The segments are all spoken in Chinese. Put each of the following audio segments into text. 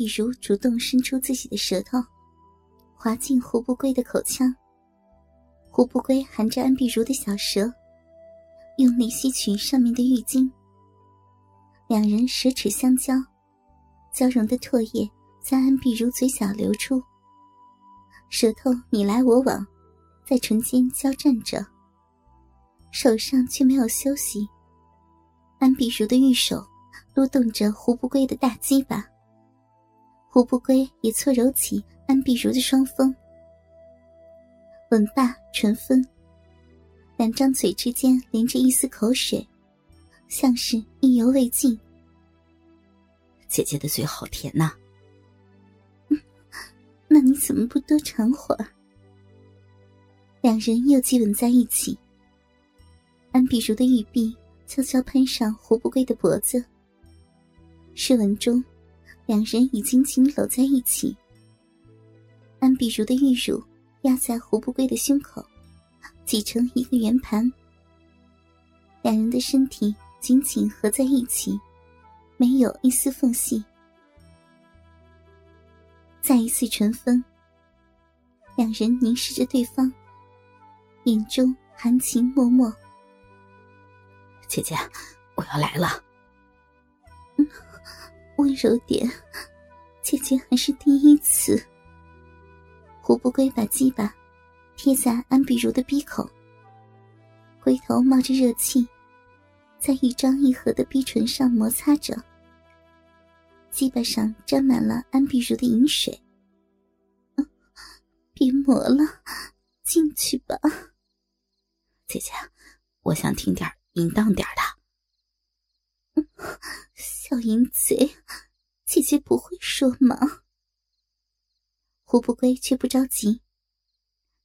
碧如主动伸出自己的舌头，滑进胡不归的口腔。胡不归含着安碧如的小舌，用力吸取上面的浴巾。两人舌齿相交，交融的唾液在安碧如嘴角流出。舌头你来我往，在唇间交战着。手上却没有休息。安碧如的玉手撸动着胡不归的大鸡巴，胡不归也搓揉起安碧如的双峰。吻罢唇分，两张嘴之间连着一丝口水，像是意犹未尽。姐姐的嘴好甜呐，那你怎么不多尝会儿？两人又接吻在一起。安碧如的玉臂悄悄攀上胡不归的脖子。试吻中，两人已经紧搂在一起。安碧如的玉乳。压在胡不归的胸口，挤成一个圆盘。两人的身体紧紧合在一起，没有一丝缝隙。再一次唇分，两人凝视着对方，眼中含情脉脉。姐姐，我要来了。温柔点，姐姐还是第一次。胡不归把鸡巴贴在安碧如的鼻口，龟头冒着热气，在一张一合的逼唇上摩擦着。鸡巴上沾满了安碧如的饮水。别磨了，进去吧。姐姐，我想听点淫荡点的。小淫贼，姐姐不会说吗？胡不归却不着急，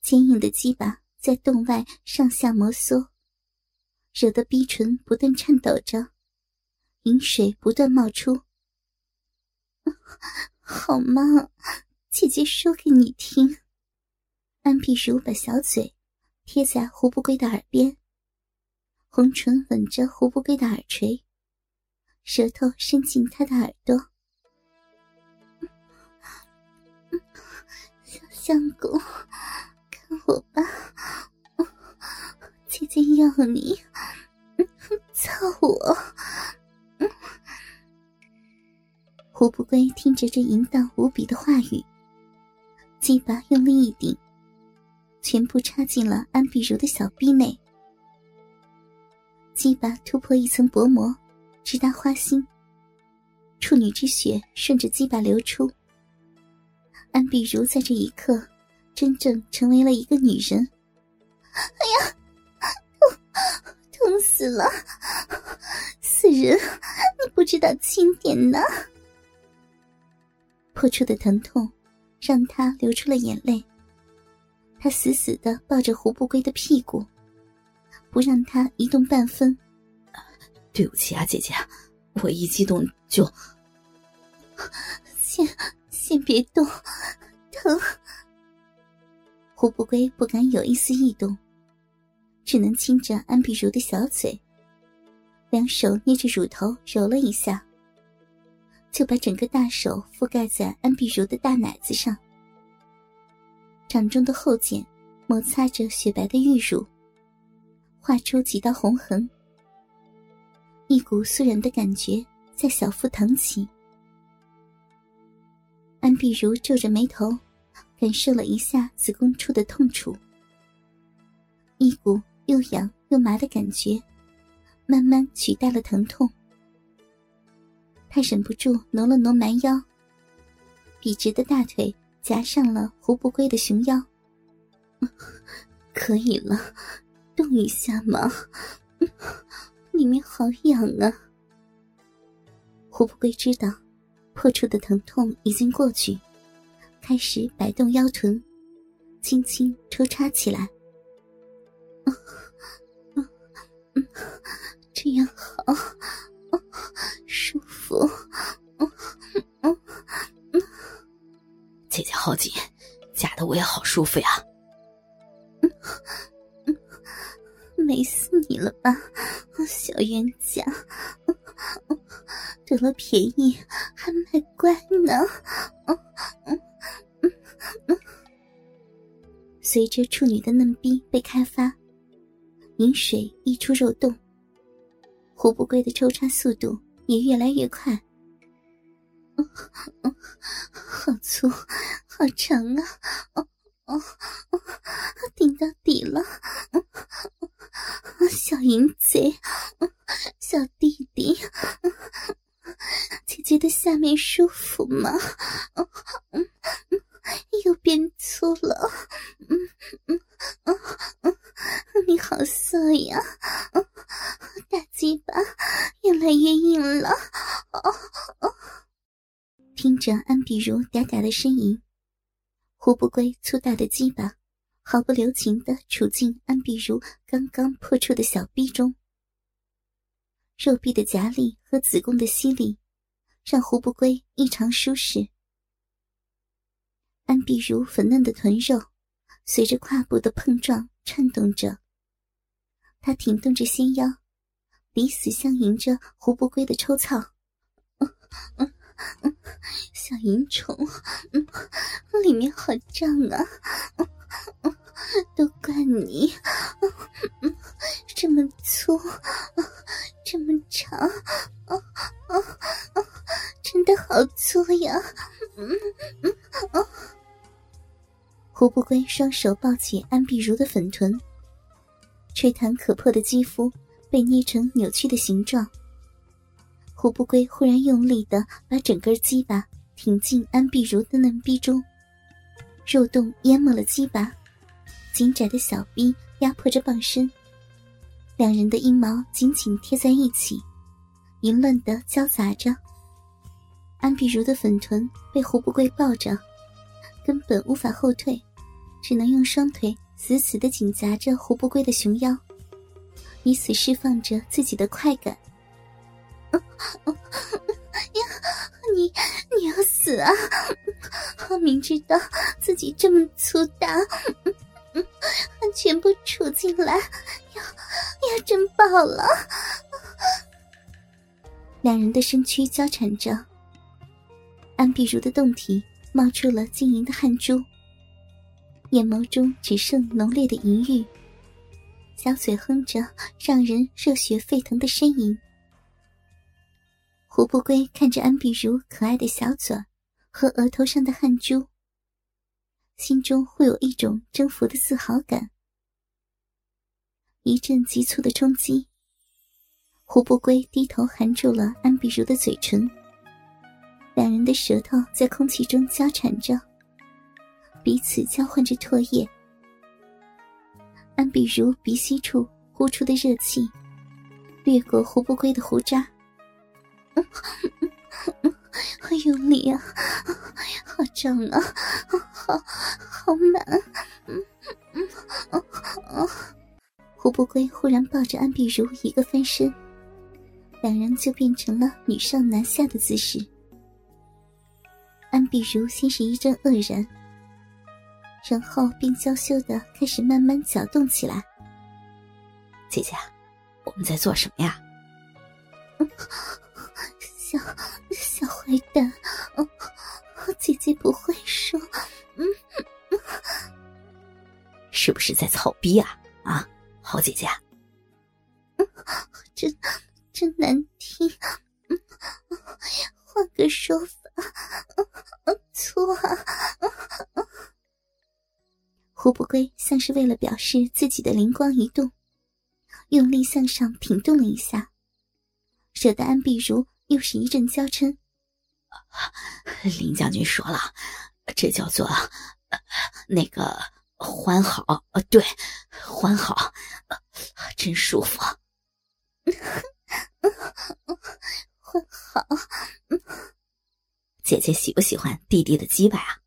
坚硬的鸡巴在洞外上下摩挲，惹得逼唇不断颤抖着，饮水不断冒出。好吗？姐姐说给你听。安碧如把小嘴贴在胡不归的耳边，红唇吻着胡不归的耳垂，舌头伸进他的耳朵。小相公，看我吧，姐姐要你，操我！胡不归听着这淫荡无比的话语，鸡巴用力一顶，全部插进了安碧如的小臂内。鸡巴突破一层薄膜，直达花心，处女之血顺着鸡巴流出。安碧如在这一刻，真正成为了一个女人。哎呀，痛，痛死了！死人，你不知道轻点呢。破处的疼痛，让他流出了眼泪。他死死的抱着胡不归的屁股，不让他移动半分。对不起啊，姐姐，我一激动就……先。先别动，疼！胡不归不敢有一丝异动，只能亲着安碧如的小嘴，两手捏着乳头揉了一下，就把整个大手覆盖在安碧如的大奶子上，掌中的后茧摩擦着雪白的玉乳，画出几道红痕，一股酥软的感觉在小腹腾起。安碧如皱着眉头，感受了一下子宫处的痛楚，一股又痒又麻的感觉，慢慢取代了疼痛。她忍不住挪了挪蛮腰，笔直的大腿夹上了胡不归的熊腰。可以了，动一下嘛，里面好痒啊。胡不归知道。破处的疼痛已经过去，开始摆动腰臀，轻轻抽插起来。这样好，舒服。姐姐好紧，夹的我也好舒服呀。冤家！得了便宜还卖乖呢。随着处女的嫩逼被开发，饮水溢出肉洞，胡不归的抽插速度也越来越快。好粗，好长啊！哦哦，顶到底了！小淫贼，小弟弟，姐姐的下面舒服吗？又变粗了，嗯嗯嗯嗯，你好色呀！大鸡巴越来越硬了，听着安碧如嗲嗲的呻吟，胡不归粗大的鸡巴毫不留情的杵进安碧如刚刚破处的小臂中，肉壁的夹力和子宫的吸力让胡不归异常舒适。安碧如粉嫩的臀肉随着胯部的碰撞颤动着，他挺动着纤腰，彼此相迎着胡不归的抽操。小淫虫，里面好胀啊！都怪你，这么粗，这么长，真的好粗呀！胡不归双手抱起安碧如的粉臀，吹弹可破的肌肤被捏成扭曲的形状。胡不归忽然用力的把整根鸡巴挺进安碧如的嫩逼中，肉洞淹没了鸡巴，紧窄的小臂压迫着棒身，两人的阴毛紧紧贴在一起，淫乱的交杂着。安碧如的粉臀被胡不归抱着，根本无法后退，只能用双腿死死的紧夹着胡不归的熊腰，以此释放着自己的快感。呀，你你要死啊！我明知道自己这么粗大，全部杵进来，要要真爆了！两人的身躯交缠着，安碧如的胴体冒出了晶莹的汗珠，眼眸中只剩浓烈的淫欲，小嘴哼着让人热血沸腾的呻吟。胡不归看着安碧如可爱的小嘴和额头上的汗珠，心中会有一种征服的自豪感。一阵急促的冲击，胡不归低头含住了安碧如的嘴唇，两人的舌头在空气中交缠着，彼此交换着唾液。安碧如鼻息处呼出的热气，掠过胡不归的胡渣。好用力啊！好胀啊！好好满！嗯嗯胡不归忽然抱着安碧如一个翻身，两人就变成了女上男下的姿势。安碧如先是一阵愕然，然后便娇羞的开始慢慢搅动起来。姐姐，我们在做什么呀？小小坏蛋，哦，姐姐不会说，嗯，是不是在草逼啊？啊，好姐姐，真真难听，换个说法，错啊！胡不归像是为了表示自己的灵光一动，用力向上挺动了一下，惹得安碧如。又是一阵娇嗔。林将军说了，这叫做那个欢好。对，欢好，真舒服。欢好，姐姐喜不喜欢弟弟的鸡巴啊？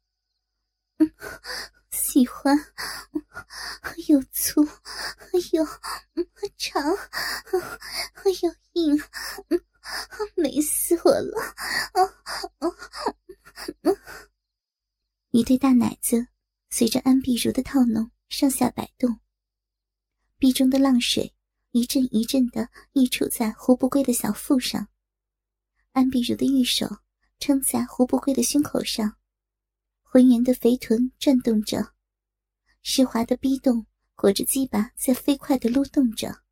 喜欢，又粗又长，又硬。美死我了！一对大奶子随着安碧如的套弄上下摆动，壁中的浪水一阵一阵的溢出在胡不归的小腹上，安碧如的玉手撑在胡不归的胸口上，浑圆的肥臀转动着，湿滑的逼洞裹着鸡巴在飞快的撸动着。